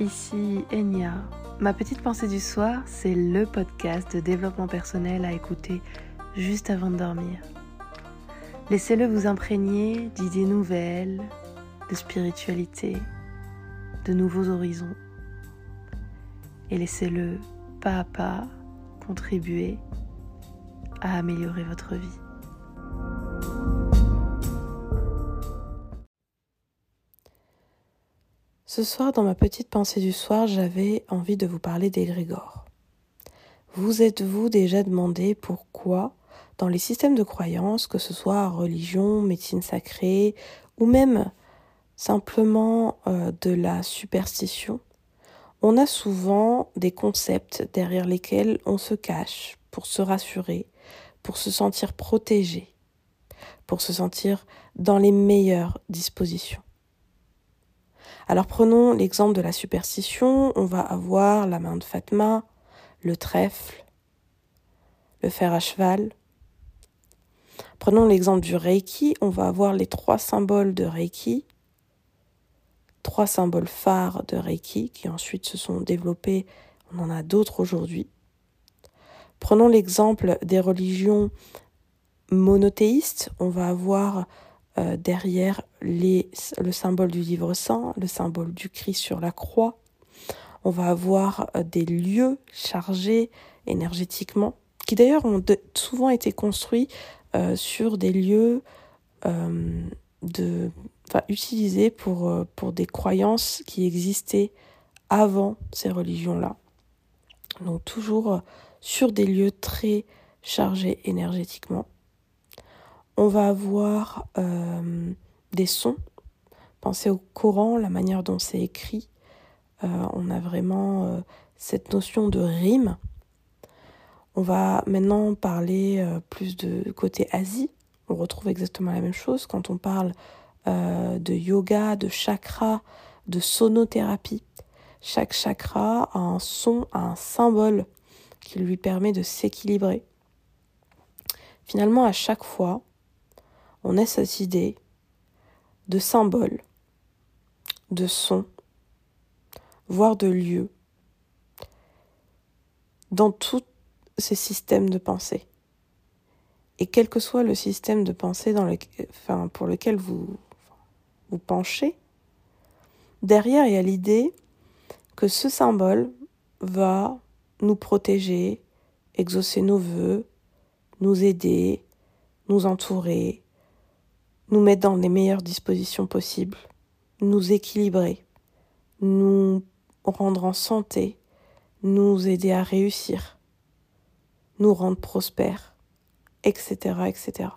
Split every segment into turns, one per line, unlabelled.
ici Enya. Ma petite pensée du soir, c'est le podcast de développement personnel à écouter juste avant de dormir. Laissez-le vous imprégner d'idées nouvelles, de spiritualité, de nouveaux horizons. Et laissez-le pas à pas contribuer à améliorer votre vie. Ce soir, dans ma petite pensée du soir, j'avais envie de vous parler d'égrégore. Vous êtes-vous déjà demandé pourquoi, dans les systèmes de croyance, que ce soit religion, médecine sacrée, ou même simplement euh, de la superstition, on a souvent des concepts derrière lesquels on se cache pour se rassurer, pour se sentir protégé, pour se sentir dans les meilleures dispositions. Alors prenons l'exemple de la superstition, on va avoir la main de Fatma, le trèfle, le fer à cheval. Prenons l'exemple du Reiki, on va avoir les trois symboles de Reiki, trois symboles phares de Reiki qui ensuite se sont développés, on en a d'autres aujourd'hui. Prenons l'exemple des religions monothéistes, on va avoir euh, derrière les, le symbole du livre saint, le symbole du Christ sur la croix. On va avoir euh, des lieux chargés énergétiquement, qui d'ailleurs ont souvent été construits euh, sur des lieux utilisés pour, pour des croyances qui existaient avant ces religions-là. Donc toujours sur des lieux très chargés énergétiquement on va avoir euh, des sons. Pensez au Coran, la manière dont c'est écrit. Euh, on a vraiment euh, cette notion de rime. On va maintenant parler plus de côté Asie. On retrouve exactement la même chose quand on parle de yoga, de chakra, de sonothérapie. Chaque chakra a un son, a un symbole qui lui permet de s'équilibrer. Finalement, à chaque fois, on a cette idée de symbole, de son, voire de lieu, dans tous ces systèmes de pensée. Et quel que soit le système de pensée pour lequel vous vous penchez, derrière il y a l'idée que ce symbole va nous protéger, exaucer nos voeux, nous aider, nous entourer, nous mettre dans les meilleures dispositions possibles, nous équilibrer, nous rendre en santé, nous aider à réussir, nous rendre prospères, etc., etc.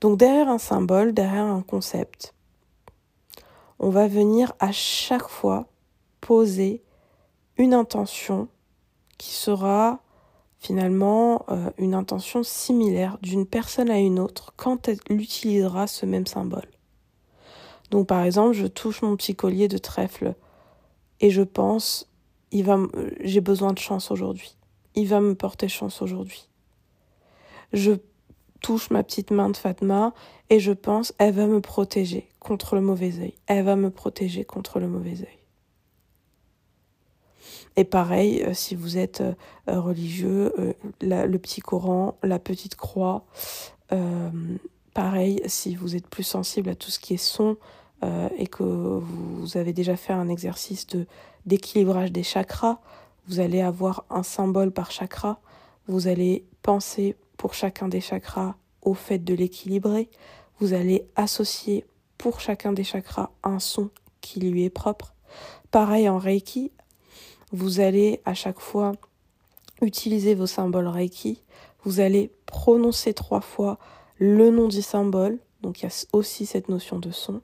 Donc derrière un symbole, derrière un concept, on va venir à chaque fois poser une intention qui sera finalement euh, une intention similaire d'une personne à une autre quand elle utilisera ce même symbole. Donc par exemple, je touche mon petit collier de trèfle et je pense il va j'ai besoin de chance aujourd'hui. Il va me porter chance aujourd'hui. Je touche ma petite main de Fatma et je pense elle va me protéger contre le mauvais œil. Elle va me protéger contre le mauvais œil. Et pareil, euh, si vous êtes euh, religieux, euh, le petit Coran, la petite croix. pareil, si vous êtes plus sensible à tout ce qui est son et que vous avez déjà fait un exercice de d'équilibrage des chakras, vous allez avoir un symbole par chakra. Vous allez penser pour chacun des chakras au fait de l'équilibrer. Vous allez associer pour chacun des chakras un son qui lui est propre. Pareil en Reiki, vous allez à chaque fois utiliser vos symboles Reiki. Vous allez prononcer trois fois le nom du symbole. Donc il y a aussi cette notion de son.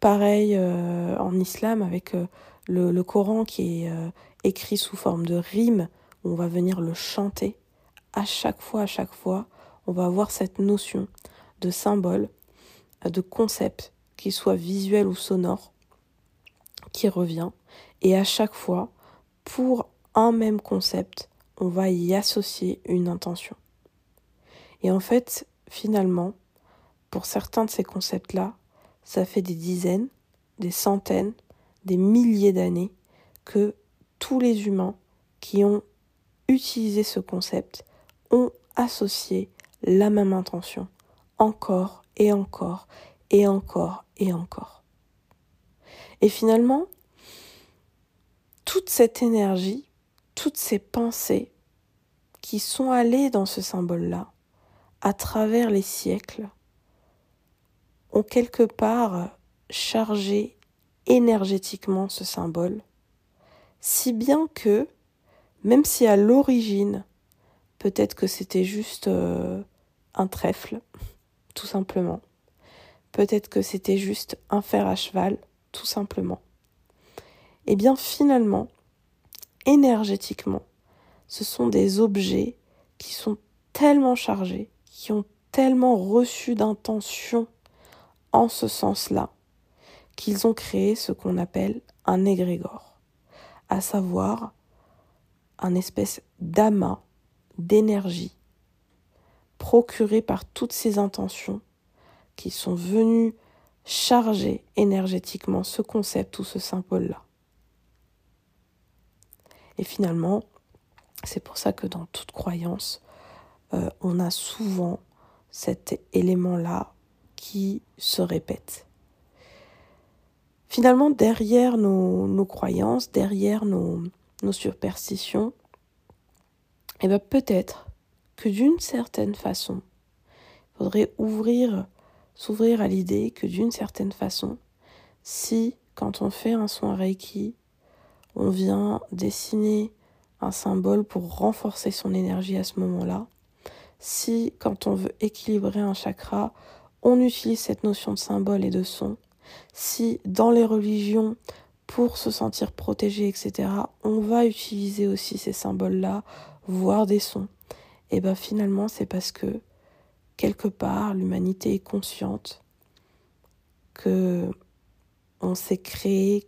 Pareil euh, en islam avec euh, le, Coran qui est euh, écrit sous forme de rime. On va venir le chanter. À chaque fois, à chaque fois, on va avoir cette notion de symbole, de concept, qu'il soit visuel ou sonore, qui revient. Et à chaque fois, pour un même concept, on va y associer une intention. Et en fait, finalement, pour certains de ces concepts-là, ça fait des dizaines, des centaines, des milliers d'années que tous les humains qui ont utilisé ce concept ont associé la même intention, encore et encore et encore et encore. Et finalement, toute cette énergie, toutes ces pensées qui sont allées dans ce symbole-là, à travers les siècles, ont quelque part chargé énergétiquement ce symbole, si bien que, même si à l'origine, peut-être que c'était juste euh, un trèfle, tout simplement, peut-être que c'était juste un fer à cheval, tout simplement, eh bien finalement, énergétiquement, ce sont des objets qui sont tellement chargés, qui ont tellement reçu d'intention en ce sens-là, qu'ils ont créé ce qu'on appelle un égrégore, à savoir un espèce d'amas d'énergie procuré par toutes ces intentions qui sont venues charger énergétiquement ce concept ou ce symbole-là. Et finalement, c'est pour ça que dans toute croyance, euh, on a souvent cet élément-là qui se répète. Finalement, derrière nos, croyances, derrière nos, superstitions, eh bien peut-être que d'une certaine façon, il faudrait ouvrir, s'ouvrir à l'idée que d'une certaine façon, si quand on fait un soin Reiki, on vient dessiner un symbole pour renforcer son énergie à ce moment-là, si quand on veut équilibrer un chakra, on utilise cette notion de symbole et de son, si dans les religions, pour se sentir protégé, etc., on va utiliser aussi ces symboles-là, voire des sons, et bien finalement c'est parce que quelque part l'humanité est consciente que on s'est créé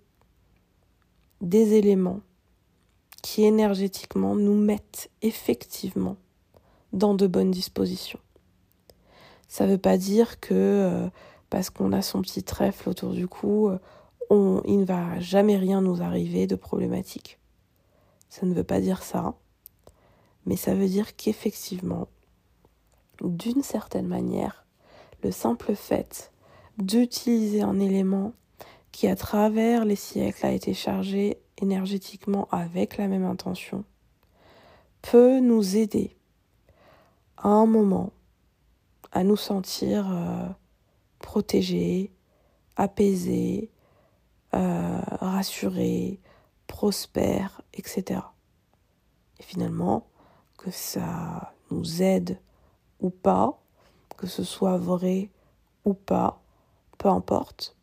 des éléments qui énergétiquement nous mettent effectivement dans de bonnes dispositions. Ça ne veut pas dire que euh, parce qu'on a son petit trèfle autour du cou, euh, on, il ne va jamais rien nous arriver de problématique. Ça ne veut pas dire ça, mais ça veut dire qu'effectivement, d'une certaine manière, le simple fait d'utiliser un élément qui à travers les siècles a été chargé énergétiquement avec la même intention, peut nous aider à un moment à nous sentir euh, protégés, apaisés, euh, rassurés, prospères, etc. Et finalement, que ça nous aide ou pas, que ce soit vrai ou pas, peu importe,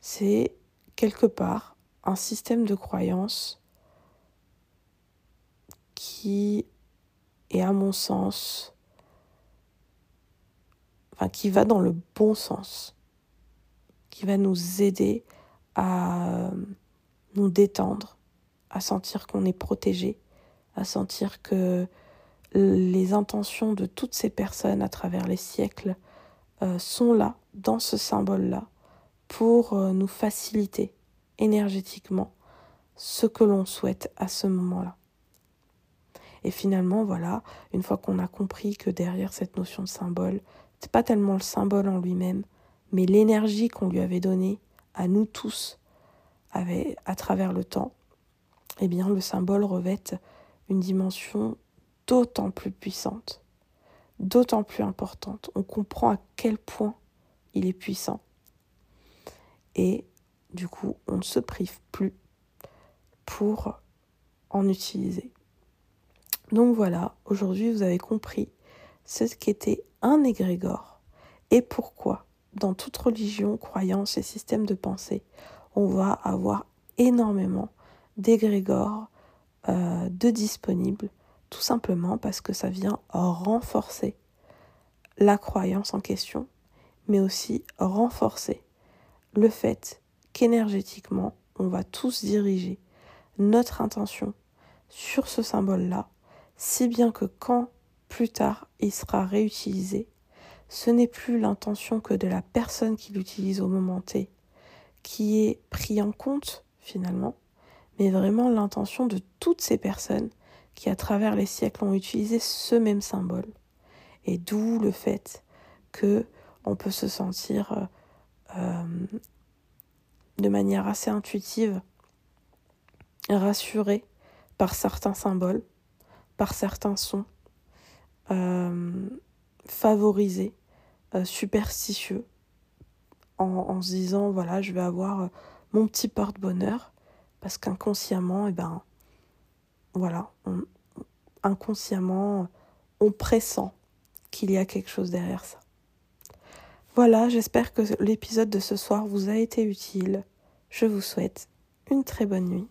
c'est quelque part un système de croyance qui est à mon sens, qui va dans le bon sens, qui va nous aider à nous détendre, à sentir qu'on est protégé, à sentir que les intentions de toutes ces personnes à travers les siècles euh, sont là, dans ce symbole-là, pour euh, nous faciliter énergétiquement ce que l'on souhaite à ce moment-là. Et finalement, voilà, une fois qu'on a compris que derrière cette notion de symbole, c'est pas tellement le symbole en lui-même, mais l'énergie qu'on lui avait donnée à nous tous avait, à travers le temps, eh bien le symbole revêt une dimension d'autant plus puissante, d'autant plus importante. On comprend à quel point il est puissant et du coup on ne se prive plus pour en utiliser. Donc voilà, aujourd'hui vous avez compris ce qu'était un égrégore et pourquoi dans toute religion, croyance et système de pensée, on va avoir énormément d'égrégores euh, de disponibles, tout simplement parce que ça vient renforcer la croyance en question, mais aussi renforcer le fait qu'énergétiquement, on va tous diriger notre intention sur ce symbole-là, si bien que quand plus tard il sera réutilisé, ce n'est plus l'intention que de la personne qui l'utilise au moment T qui est pris en compte finalement, mais vraiment l'intention de toutes ces personnes qui, à travers les siècles, ont utilisé ce même symbole. Et d'où le fait que on peut se sentir euh, de manière assez intuitive rassuré par certains symboles, par certains sons, euh, favorisé, euh, superstitieux, en, se disant voilà, je vais avoir mon petit porte-bonheur, parce qu'inconsciemment, eh ben, voilà, inconsciemment, on pressent qu'il y a quelque chose derrière ça. Voilà, j'espère que l'épisode de ce soir vous a été utile. Je vous souhaite une très bonne nuit